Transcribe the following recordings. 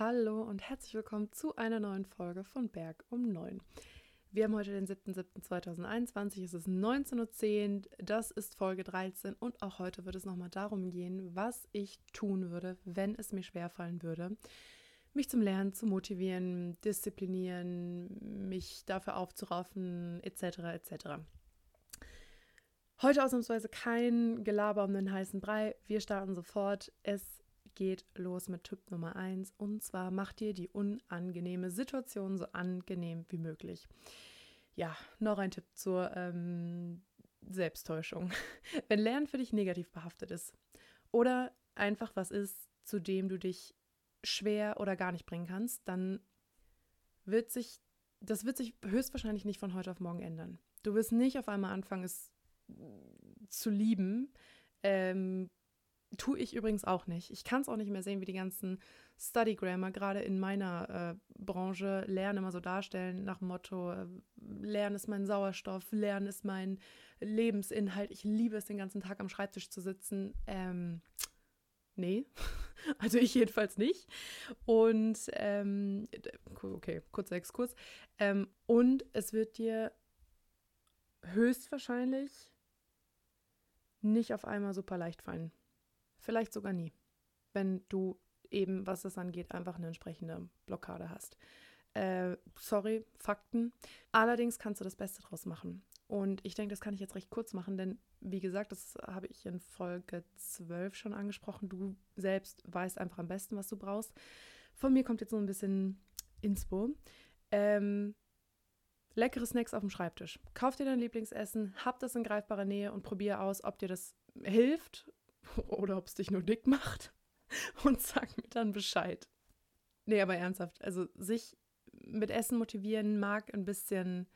Hallo und herzlich willkommen zu einer neuen Folge von Berg um 9. Wir haben heute den 7.7.2021, es ist 19.10 Uhr, das ist Folge 13 und auch heute wird es nochmal darum gehen, was ich tun würde, wenn es mir schwerfallen würde, mich zum Lernen zu motivieren, disziplinieren, mich dafür aufzuraffen, etc. etc. Heute ausnahmsweise kein Gelaber um den heißen Brei. Wir starten sofort. Es geht los mit Tipp Nummer 1 und zwar mach dir die unangenehme Situation so angenehm wie möglich. Ja, noch ein Tipp zur ähm, Selbsttäuschung. Wenn Lernen für dich negativ behaftet ist oder einfach was ist, zu dem du dich schwer oder gar nicht bringen kannst, dann wird sich, das wird sich höchstwahrscheinlich nicht von heute auf morgen ändern. Du wirst nicht auf einmal anfangen, es zu lieben. Ähm, tue ich übrigens auch nicht. Ich kann es auch nicht mehr sehen, wie die ganzen Study Grammar gerade in meiner äh, Branche Lernen immer so darstellen, nach dem Motto, äh, Lernen ist mein Sauerstoff, Lernen ist mein Lebensinhalt. Ich liebe es, den ganzen Tag am Schreibtisch zu sitzen. Ähm, nee, also ich jedenfalls nicht. Und, ähm, okay, kurzer Exkurs. Ähm, und es wird dir höchstwahrscheinlich nicht auf einmal super leicht fallen. Vielleicht sogar nie, wenn du eben, was das angeht, einfach eine entsprechende Blockade hast. Äh, sorry, Fakten. Allerdings kannst du das Beste draus machen. Und ich denke, das kann ich jetzt recht kurz machen, denn wie gesagt, das habe ich in Folge 12 schon angesprochen. Du selbst weißt einfach am besten, was du brauchst. Von mir kommt jetzt so ein bisschen Inspo. Ähm, leckere Snacks auf dem Schreibtisch. Kauf dir dein Lieblingsessen, hab das in greifbarer Nähe und probier aus, ob dir das hilft oder ob es dich nur dick macht. Und sag mir dann Bescheid. Nee, aber ernsthaft. Also sich mit Essen motivieren mag ein bisschen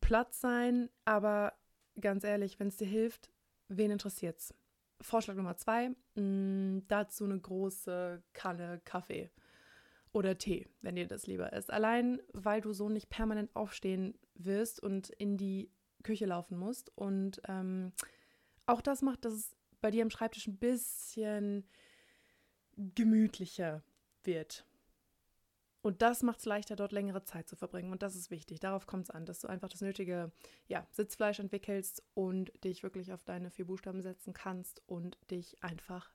Platz sein, aber ganz ehrlich, wenn es dir hilft, wen interessiert's? Vorschlag Nummer zwei, mh, mm, dazu eine große Kanne Kaffee oder Tee, wenn dir das lieber ist. Allein, weil du so nicht permanent aufstehen wirst und in die Küche laufen musst. Und ähm, auch das macht, dass es bei dir am Schreibtisch ein bisschen gemütlicher wird. Und das macht es leichter, dort längere Zeit zu verbringen. Und das ist wichtig. Darauf kommt es an, dass du einfach das nötige ja, Sitzfleisch entwickelst und dich wirklich auf deine vier Buchstaben setzen kannst und dich einfach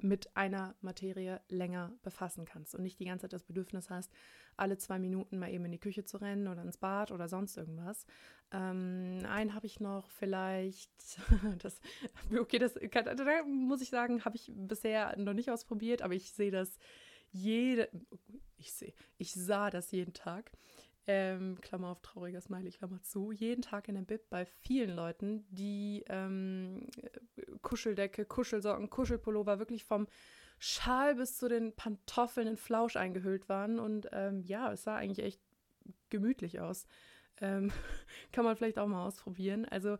mit einer Materie länger befassen kannst und nicht die ganze Zeit das Bedürfnis hast, alle zwei Minuten mal eben in die Küche zu rennen oder ins Bad oder sonst irgendwas. Ähm, einen habe ich noch vielleicht, das, okay, das kann, da muss ich sagen, habe ich bisher noch nicht ausprobiert, aber ich sehe das jede, ich sehe, ich sah das jeden Tag ähm, Klammer auf trauriger Smiley, Klammer zu, jeden Tag in der Bib bei vielen Leuten, die ähm, Kuscheldecke, Kuschelsocken, Kuschelpullover wirklich vom Schal bis zu den Pantoffeln in Flausch eingehüllt waren. Und ähm, ja, es sah eigentlich echt gemütlich aus. Ähm, kann man vielleicht auch mal ausprobieren. Also,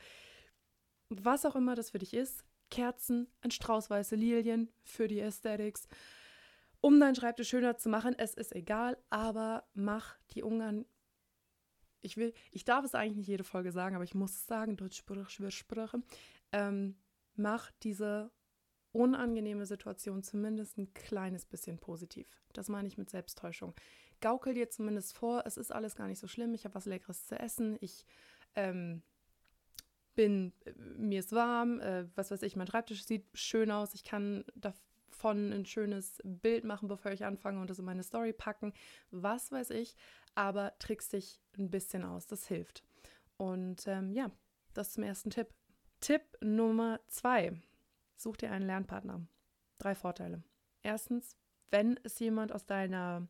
was auch immer das für dich ist, Kerzen, ein Strauß weiße Lilien für die Aesthetics, um deinen Schreibtisch schöner zu machen. Es ist egal, aber mach die Ungarn ich will, ich darf es eigentlich nicht jede Folge sagen, aber ich muss es sagen, Deutschsprache, ähm, mach diese unangenehme Situation zumindest ein kleines bisschen positiv. Das meine ich mit Selbsttäuschung. Gaukel dir zumindest vor, es ist alles gar nicht so schlimm, ich habe was Leckeres zu essen, ich ähm, bin, äh, mir ist warm, äh, was weiß ich, mein Schreibtisch sieht schön aus, ich kann davon ein schönes Bild machen, bevor ich anfange und das in meine Story packen, was weiß ich aber trickst dich ein bisschen aus. Das hilft. Und ähm, ja, das zum ersten Tipp. Tipp Nummer zwei. Such dir einen Lernpartner. Drei Vorteile. Erstens, wenn es jemand aus deiner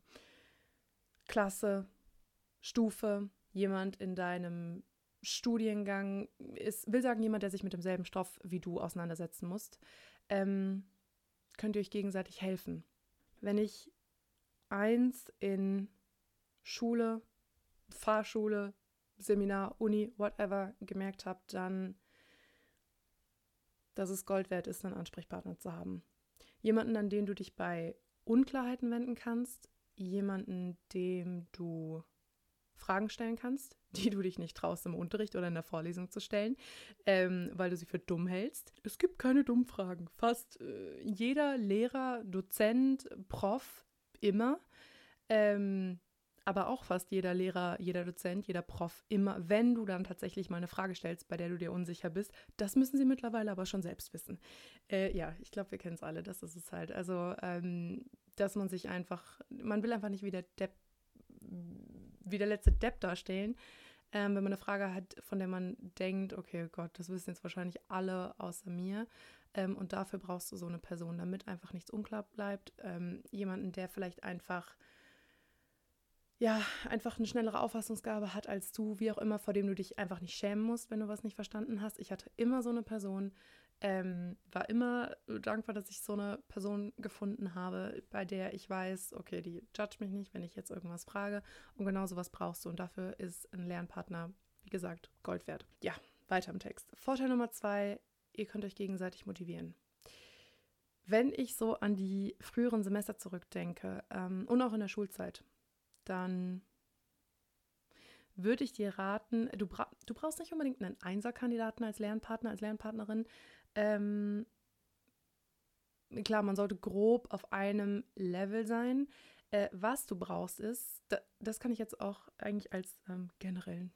Klasse, Stufe, jemand in deinem Studiengang ist, will sagen, jemand, der sich mit demselben Stoff wie du auseinandersetzen muss, ähm, könnt ihr euch gegenseitig helfen. Wenn ich eins in Schule, Fahrschule, Seminar, Uni, whatever gemerkt habe, dann, dass es Gold wert ist, einen Ansprechpartner zu haben. Jemanden, an den du dich bei Unklarheiten wenden kannst, jemanden, dem du Fragen stellen kannst, die du dich nicht traust, im Unterricht oder in der Vorlesung zu stellen, ähm, weil du sie für dumm hältst. Es gibt keine dummen Fragen. Fast äh, jeder Lehrer, Dozent, Prof, immer. Ähm, aber auch fast jeder Lehrer, jeder Dozent, jeder Prof immer, wenn du dann tatsächlich mal eine Frage stellst, bei der du dir unsicher bist. Das müssen sie mittlerweile aber schon selbst wissen. Äh, ja, ich glaube, wir kennen es alle, das ist es halt. Also, ähm, dass man sich einfach, man will einfach nicht wie der Depp wie der letzte Depp dastehen, ähm, wenn man eine Frage hat, von der man denkt, okay Gott, das wissen jetzt wahrscheinlich alle außer mir. Ähm, und dafür brauchst du so eine Person, damit einfach nichts unklar bleibt. Ähm, jemanden, der vielleicht einfach ja, einfach eine schnellere Auffassungsgabe hat als du, wie auch immer, vor dem du dich einfach nicht schämen musst, wenn du was nicht verstanden hast. Ich hatte immer so eine Person, ähm, war immer dankbar, dass ich so eine Person gefunden habe, bei der ich weiß, okay, die judge mich nicht, wenn ich jetzt irgendwas frage. Und genau sowas brauchst du. Und dafür ist ein Lernpartner, wie gesagt, Gold wert. Ja, weiter im Text. Vorteil Nummer zwei, ihr könnt euch gegenseitig motivieren. Wenn ich so an die früheren Semester zurückdenke ähm, und auch in der Schulzeit, dann würde ich dir raten, du, bra du brauchst nicht unbedingt einen Einserkandidaten als Lernpartner, als Lernpartnerin, ähm, klar, man sollte grob auf einem Level sein. Äh, was du brauchst ist, da, das kann ich jetzt auch eigentlich als ähm, generellen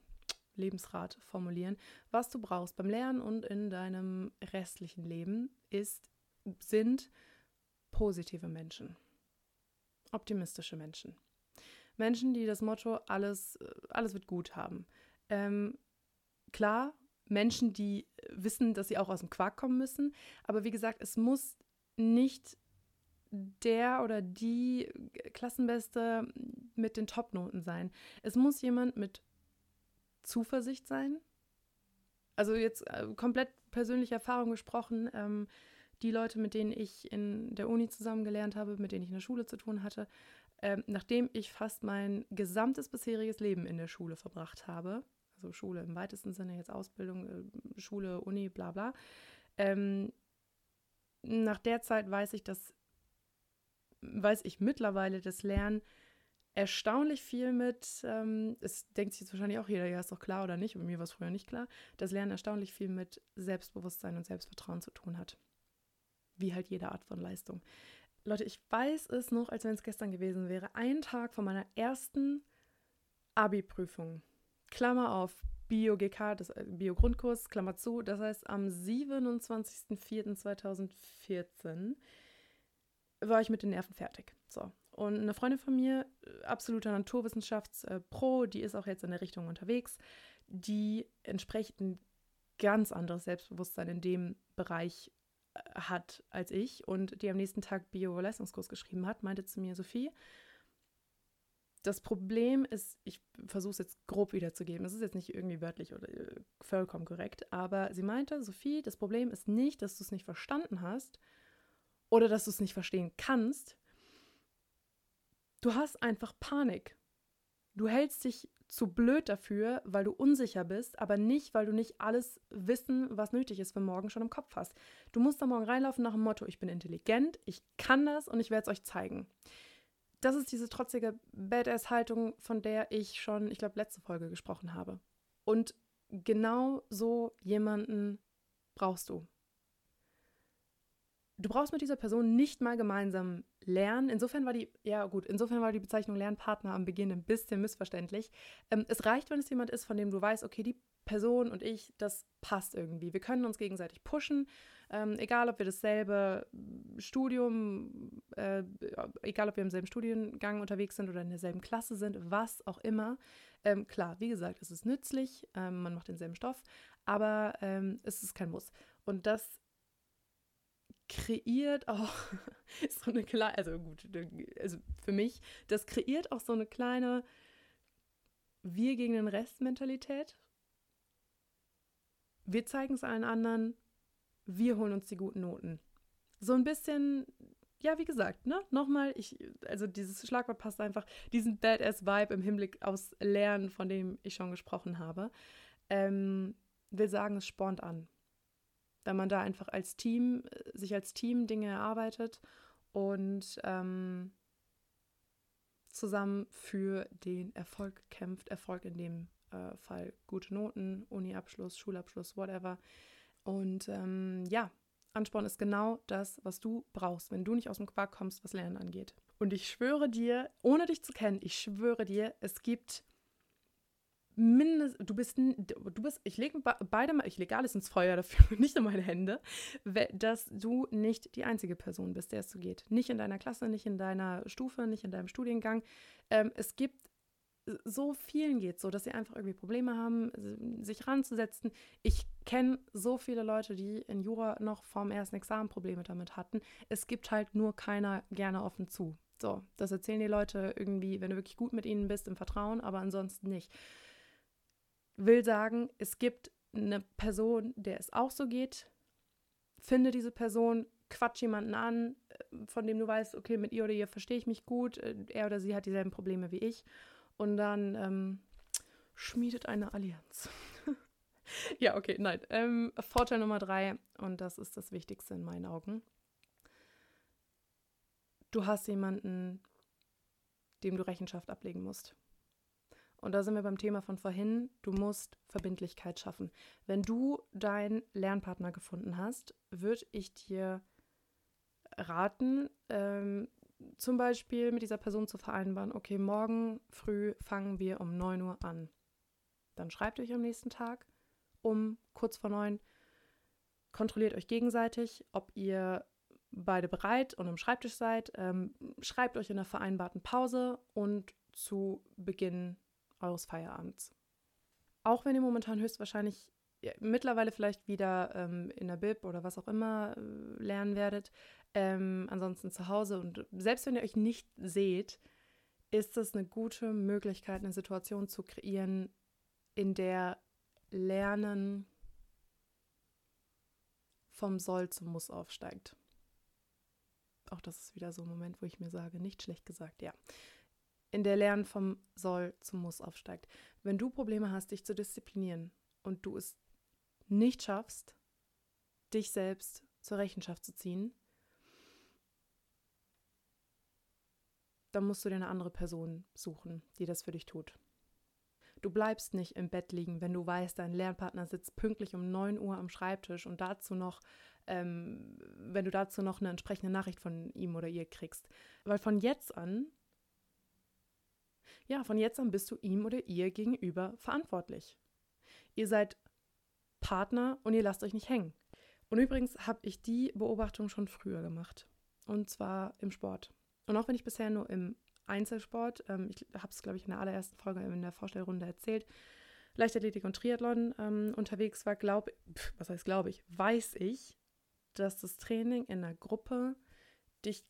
Lebensrat formulieren. Was du brauchst beim Lernen und in deinem restlichen Leben ist, sind positive Menschen. Optimistische Menschen. Menschen, die das Motto, alles, äh, alles wird gut haben. Ähm, klar, Menschen, die wissen, dass sie auch aus dem Quark kommen müssen. Aber wie gesagt, es muss nicht der oder die Klassenbeste mit den Topnoten sein. Es muss jemand mit Zuversicht sein. Also jetzt äh, komplett persönliche Erfahrung gesprochen. Ähm, die Leute, mit denen ich in der Uni zusammen gelernt habe, mit denen ich in der Schule zu tun hatte, ähm, nachdem ich fast mein gesamtes bisheriges Leben in der Schule verbracht habe, also Schule im weitesten Sinne, jetzt Ausbildung, äh, Schule, Uni, bla bla. Ähm, nach der Zeit weiß ich, dass, weiß ich mittlerweile, das Lernen erstaunlich viel mit, ähm, es denkt sich jetzt wahrscheinlich auch jeder, ja, ist doch klar oder nicht, und mir war es früher nicht klar, das Lernen erstaunlich viel mit Selbstbewusstsein und Selbstvertrauen zu tun hat. Wie halt jede Art von Leistung. Leute, ich weiß es noch, als wenn es gestern gewesen wäre. Ein Tag vor meiner ersten Abi-Prüfung. Klammer auf, Bio-GK, das äh, Bio-Grundkurs, Klammer zu, das heißt am 27.04.2014 war ich mit den Nerven fertig. So. Und eine Freundin von mir, äh, absoluter Naturwissenschaftspro, die ist auch jetzt in der Richtung unterwegs, die entsprechend ein ganz anderes Selbstbewusstsein in dem Bereich äh, hat als ich und die am nächsten Tag Bio-Leistungskurs geschrieben hat, meinte zu mir, Sophie, das Problem ist, ich versuche es jetzt grob wiederzugeben, es ist jetzt nicht irgendwie wörtlich oder äh, vollkommen korrekt, aber sie meinte, Sophie, das Problem ist nicht, dass du es nicht verstanden hast oder dass du es nicht verstehen kannst. Du hast einfach Panik. Du hältst dich zu blöd dafür, weil du unsicher bist, aber nicht, weil du nicht alles Wissen, was nötig ist, für morgen schon im Kopf hast. Du musst da morgen reinlaufen nach dem Motto, ich bin intelligent, ich kann das und ich werde es euch zeigen das ist diese trotzige Badass-Haltung, von der ich schon, ich glaube, letzte Folge gesprochen habe. Und genau so jemanden brauchst du. Du brauchst mit dieser Person nicht mal gemeinsam lernen. Insofern war die, ja gut, insofern war die Bezeichnung Lernpartner am Beginn ein bisschen missverständlich. Ähm, es reicht, wenn es jemand ist, von dem du weißt, okay, die Person und ich, das passt irgendwie. Wir können uns gegenseitig pushen ähm, egal, ob wir dasselbe Studium, äh, egal, ob wir im selben Studiengang unterwegs sind oder in derselben Klasse sind, was auch immer. Ähm, klar, wie gesagt, es ist nützlich, ähm, man macht denselben Stoff, aber ähm, es ist kein Muss. Und das kreiert auch so eine kleine, also gut, also für mich, das kreiert auch so eine kleine Wir gegen den Rest Mentalität. Wir zeigen es allen anderen, wir holen uns die guten Noten. So ein bisschen, ja, wie gesagt, ne, nochmal, ich, also dieses Schlagwort passt einfach, diesen Badass-Vibe im Hinblick aufs Lernen, von dem ich schon gesprochen habe, ähm, will sagen, es spornt an. Wenn man da einfach als Team, äh, sich als Team Dinge erarbeitet und ähm, zusammen für den Erfolg kämpft, Erfolg in dem äh, Fall gute Noten, Uni-Abschluss, Schulabschluss, whatever. Und ähm, ja, Ansporn ist genau das, was du brauchst, wenn du nicht aus dem Quark kommst, was Lernen angeht. Und ich schwöre dir, ohne dich zu kennen, ich schwöre dir, es gibt mindestens, du bist, du bist, ich lege beide mal, ich lege alles ins Feuer dafür, nicht in meine Hände, dass du nicht die einzige Person bist, der es so geht. Nicht in deiner Klasse, nicht in deiner Stufe, nicht in deinem Studiengang. Ähm, es gibt so vielen geht so, dass sie einfach irgendwie Probleme haben, sich ranzusetzen. Ich kenne so viele Leute, die in Jura noch vorm ersten Examen Probleme damit hatten. Es gibt halt nur keiner gerne offen zu. So, das erzählen die Leute irgendwie, wenn du wirklich gut mit ihnen bist, im Vertrauen, aber ansonsten nicht. Will sagen, es gibt eine Person, der es auch so geht. Finde diese Person, quatsch jemanden an, äh, von dem du weißt, okay, mit ihr oder ihr verstehe ich mich gut, äh, er oder sie hat dieselben Probleme wie ich und dann ähm, schmiedet eine Allianz. ja, okay, nein. Ähm, Vorteil Nummer drei, und das ist das Wichtigste in meinen Augen. Du hast jemanden, dem du Rechenschaft ablegen musst. Und da sind wir beim Thema von vorhin. Du musst Verbindlichkeit schaffen. Wenn du deinen Lernpartner gefunden hast, würde ich dir raten, ähm, zum Beispiel mit dieser Person zu vereinbaren, okay, morgen früh fangen wir um 9 Uhr an. Dann schreibt euch am nächsten Tag um kurz vor 9, kontrolliert euch gegenseitig, ob ihr beide bereit und am Schreibtisch seid. Ähm, schreibt euch in der vereinbarten Pause und zu Beginn eures Feierabends. Auch wenn ihr momentan höchstwahrscheinlich ja, mittlerweile vielleicht wieder ähm, in der Bib oder was auch immer äh, lernen werdet, ähm, ansonsten zu Hause. Und selbst wenn ihr euch nicht seht, ist es eine gute Möglichkeit, eine Situation zu kreieren, in der Lernen vom Soll zum Muss aufsteigt. Auch das ist wieder so ein Moment, wo ich mir sage, nicht schlecht gesagt, ja. In der Lernen vom Soll zum Muss aufsteigt. Wenn du Probleme hast, dich zu disziplinieren und du es nicht schaffst, dich selbst zur Rechenschaft zu ziehen, dann musst du dir eine andere Person suchen, die das für dich tut. Du bleibst nicht im Bett liegen, wenn du weißt, dein Lernpartner sitzt pünktlich um 9 Uhr am Schreibtisch und dazu noch, ähm, wenn du dazu noch eine entsprechende Nachricht von ihm oder ihr kriegst. Weil von jetzt an, ja, von jetzt an bist du ihm oder ihr gegenüber verantwortlich. Ihr seid Partner und ihr lasst euch nicht hängen. Und übrigens habe ich die Beobachtung schon früher gemacht. Und zwar im Sport. Und auch wenn ich bisher nur im Einzelsport, ähm, ich habe es, glaube ich, in der allerersten Folge in der Vorstellrunde erzählt, Leichtathletik und Triathlon ähm, unterwegs war, glaube was heißt glaube ich, weiß ich, dass das Training in der Gruppe dich,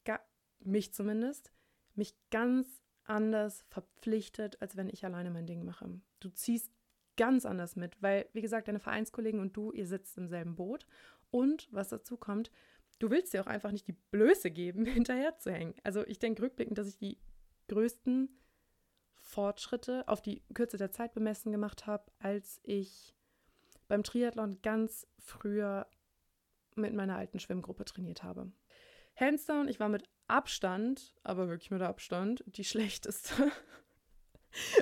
mich zumindest, mich ganz anders verpflichtet, als wenn ich alleine mein Ding mache. Du ziehst ganz anders mit, weil, wie gesagt, deine Vereinskollegen und du, ihr sitzt im selben Boot. Und was dazu kommt, du willst dir auch einfach nicht die Blöße geben, hinterher zu hängen. Also ich denke rückblickend, dass ich die größten Fortschritte auf die Kürze der Zeit bemessen gemacht habe, als ich beim Triathlon ganz früher mit meiner alten Schwimmgruppe trainiert habe. Hands down, ich war mit Abstand, aber wirklich mit Abstand, die schlechteste.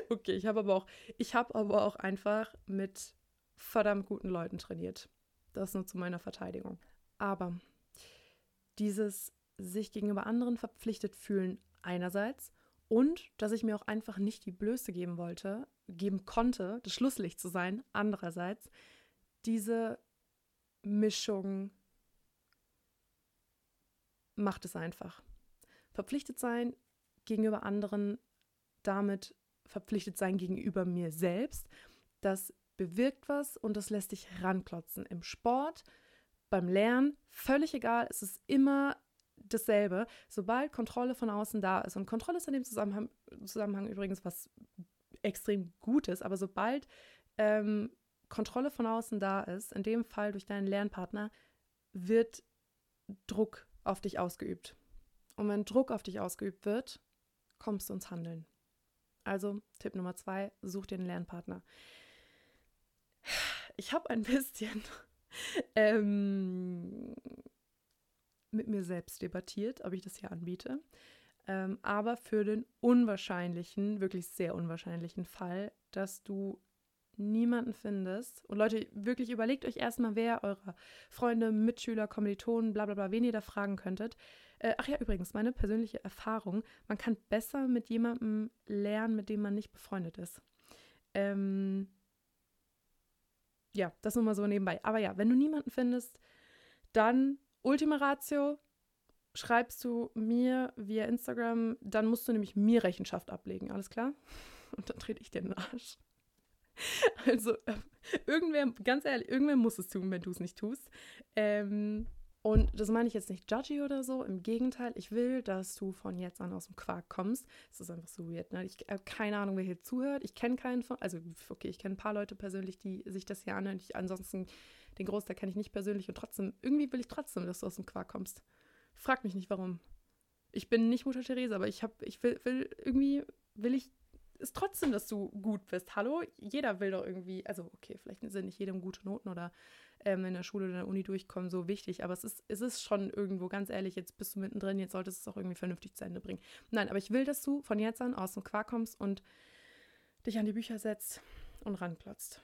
okay, ich habe aber auch, ich habe aber auch einfach mit verdammt guten Leuten trainiert. Das nur zu meiner Verteidigung. Aber dieses sich gegenüber anderen verpflichtet fühlen einerseits und dass ich mir auch einfach nicht die Blöße geben wollte, geben konnte, das Schlusslicht zu sein, andererseits, diese Mischung macht es einfach. Verpflichtet sein gegenüber anderen, damit verpflichtet sein gegenüber mir selbst, das bewirkt was und das lässt dich ranklotzen. Im Sport, beim Lernen, völlig egal, es ist immer dasselbe. Sobald Kontrolle von außen da ist, und Kontrolle ist in dem Zusammenhang, Zusammenhang übrigens was extrem Gutes, aber sobald ähm, Kontrolle von außen da ist, in dem Fall durch deinen Lernpartner, wird Druck auf dich ausgeübt. Und wenn Druck auf dich ausgeübt wird, kommst du ins Handeln. Also Tipp Nummer zwei, such dir einen Lernpartner. Ich habe ein bisschen ähm, mit mir selbst debattiert, ob ich das hier anbiete. Ähm, aber für den unwahrscheinlichen, wirklich sehr unwahrscheinlichen Fall, dass du niemanden findest, und Leute, wirklich überlegt euch erstmal, wer eure Freunde, Mitschüler, Kommilitonen, bla bla bla, wen ihr da fragen könntet. Äh, ach ja, übrigens, meine persönliche Erfahrung, man kann besser mit jemandem lernen, mit dem man nicht befreundet ist. Ähm, ja, das nur mal so nebenbei. Aber ja, wenn du niemanden findest, dann Ultima Ratio, schreibst du mir via Instagram, dann musst du nämlich mir Rechenschaft ablegen, alles klar? Und dann trete ich dir den Arsch. Also, äh, irgendwer, ganz ehrlich, irgendwer muss es tun, wenn du es nicht tust. Ähm, und das meine ich jetzt nicht judgy oder so. Im Gegenteil, ich will, dass du von jetzt an aus dem Quark kommst. Das ist einfach so weird. Ne? Ich habe keine Ahnung, wer hier zuhört. Ich kenne keinen von. Also, okay, ich kenne ein paar Leute persönlich, die sich das hier anhören. Ich, ansonsten, den Großteil kenne ich nicht persönlich. Und trotzdem, irgendwie will ich trotzdem, dass du aus dem Quark kommst. Frag mich nicht, warum. Ich bin nicht Mutter Therese, aber ich habe, ich will, will, irgendwie will ich ist trotzdem, dass du gut bist. Hallo? Jeder will doch irgendwie, also okay, vielleicht sind nicht jedem gute Noten oder ähm, in der Schule oder in der Uni durchkommen so wichtig, aber es ist, es ist schon irgendwo, ganz ehrlich, jetzt bist du mittendrin, jetzt solltest du es auch irgendwie vernünftig zu Ende bringen. Nein, aber ich will, dass du von jetzt an aus dem Quark kommst und dich an die Bücher setzt und ranklotzt.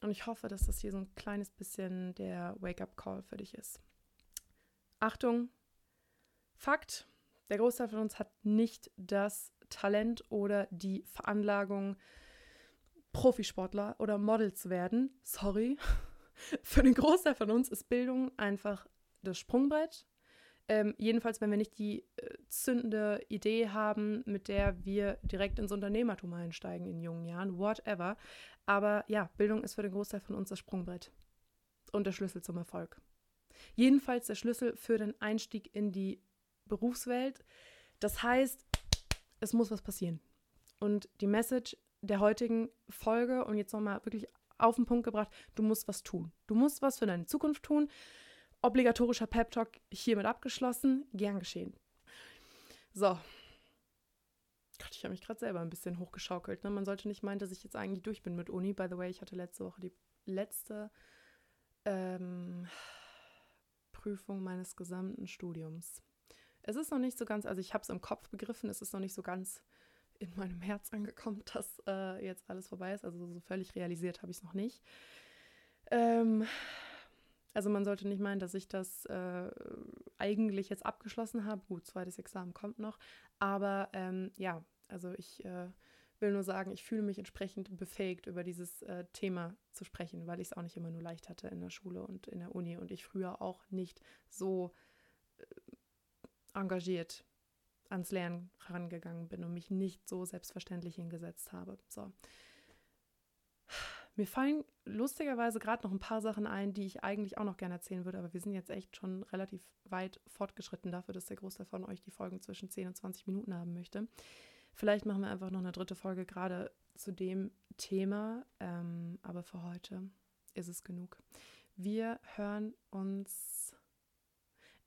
Und ich hoffe, dass das hier so ein kleines bisschen der Wake-up-Call für dich ist. Achtung, Fakt, der Großteil von uns hat nicht das Talent oder die Veranlagung, Profisportler oder Model zu werden. Sorry. Für den Großteil von uns ist Bildung einfach das Sprungbrett. Ähm, jedenfalls, wenn wir nicht die äh, zündende Idee haben, mit der wir direkt ins Unternehmertum einsteigen in jungen Jahren, whatever. Aber ja, Bildung ist für den Großteil von uns das Sprungbrett und der Schlüssel zum Erfolg. Jedenfalls der Schlüssel für den Einstieg in die Berufswelt. Das heißt, es muss was passieren. Und die Message der heutigen Folge und jetzt nochmal wirklich auf den Punkt gebracht, du musst was tun. Du musst was für deine Zukunft tun. Obligatorischer Pep Talk hiermit abgeschlossen. Gern geschehen. So. Gott, ich habe mich gerade selber ein bisschen hochgeschaukelt. Ne? Man sollte nicht meinen, dass ich jetzt eigentlich durch bin mit Uni. By the way, ich hatte letzte Woche die letzte ähm, Prüfung meines gesamten Studiums. Es ist noch nicht so ganz, also ich habe es im Kopf begriffen, es ist noch nicht so ganz in meinem Herz angekommen, dass äh, jetzt alles vorbei ist. Also so völlig realisiert habe ich es noch nicht. Ähm, also man sollte nicht meinen, dass ich das äh, eigentlich jetzt abgeschlossen habe. Gut, zweites Examen kommt noch. Aber ähm, ja, also ich äh, will nur sagen, ich fühle mich entsprechend befähigt, über dieses äh, Thema zu sprechen, weil ich es auch nicht immer nur leicht hatte in der Schule und in der Uni und ich früher auch nicht so engagiert ans Lernen herangegangen bin und mich nicht so selbstverständlich hingesetzt habe. So. Mir fallen lustigerweise gerade noch ein paar Sachen ein, die ich eigentlich auch noch gerne erzählen würde, aber wir sind jetzt echt schon relativ weit fortgeschritten dafür, dass der Großteil von euch die Folgen zwischen 10 und 20 Minuten haben möchte. Vielleicht machen wir einfach noch eine dritte Folge gerade zu dem Thema, ähm, aber für heute ist es genug. Wir hören uns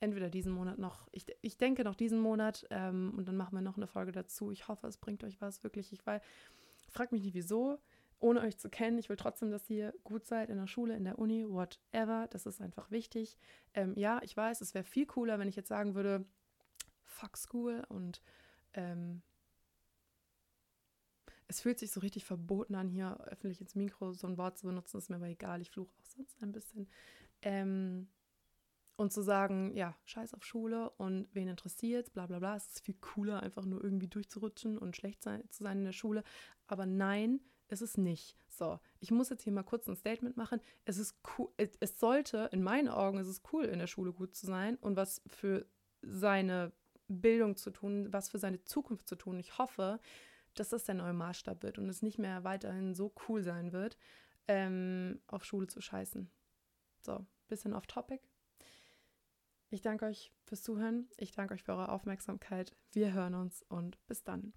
entweder diesen Monat noch, ich, ich denke noch diesen Monat ähm, und dann machen wir noch eine Folge dazu. Ich hoffe, es bringt euch was, wirklich. Ich weil, fragt mich nicht wieso, ohne euch zu kennen. Ich will trotzdem, dass ihr gut seid in der Schule, in der Uni, whatever. Das ist einfach wichtig. Ähm, ja, ich weiß, es wäre viel cooler, wenn ich jetzt sagen würde, fuck School und ähm, es fühlt sich so richtig verboten an, hier öffentlich ins Mikro so ein Wort zu benutzen. Ist mir aber egal, ich fluche auch sonst ein bisschen. Ähm, und zu sagen, ja, scheiß auf Schule und wen interessiert, bla bla bla. Es ist viel cooler, einfach nur irgendwie durchzurutschen und schlecht sein, zu sein in der Schule. Aber nein, ist es nicht. So, ich muss jetzt hier mal kurz ein Statement machen. Es ist cool, es sollte, in meinen Augen, es ist cool, in der Schule gut zu sein und was für seine Bildung zu tun, was für seine Zukunft zu tun. Ich hoffe, dass das der neue Maßstab wird und es nicht mehr weiterhin so cool sein wird, ähm, auf Schule zu scheißen. So, bisschen off topic, ich danke euch fürs Zuhören. Ich danke euch für eure Aufmerksamkeit. Wir hören uns und bis dann.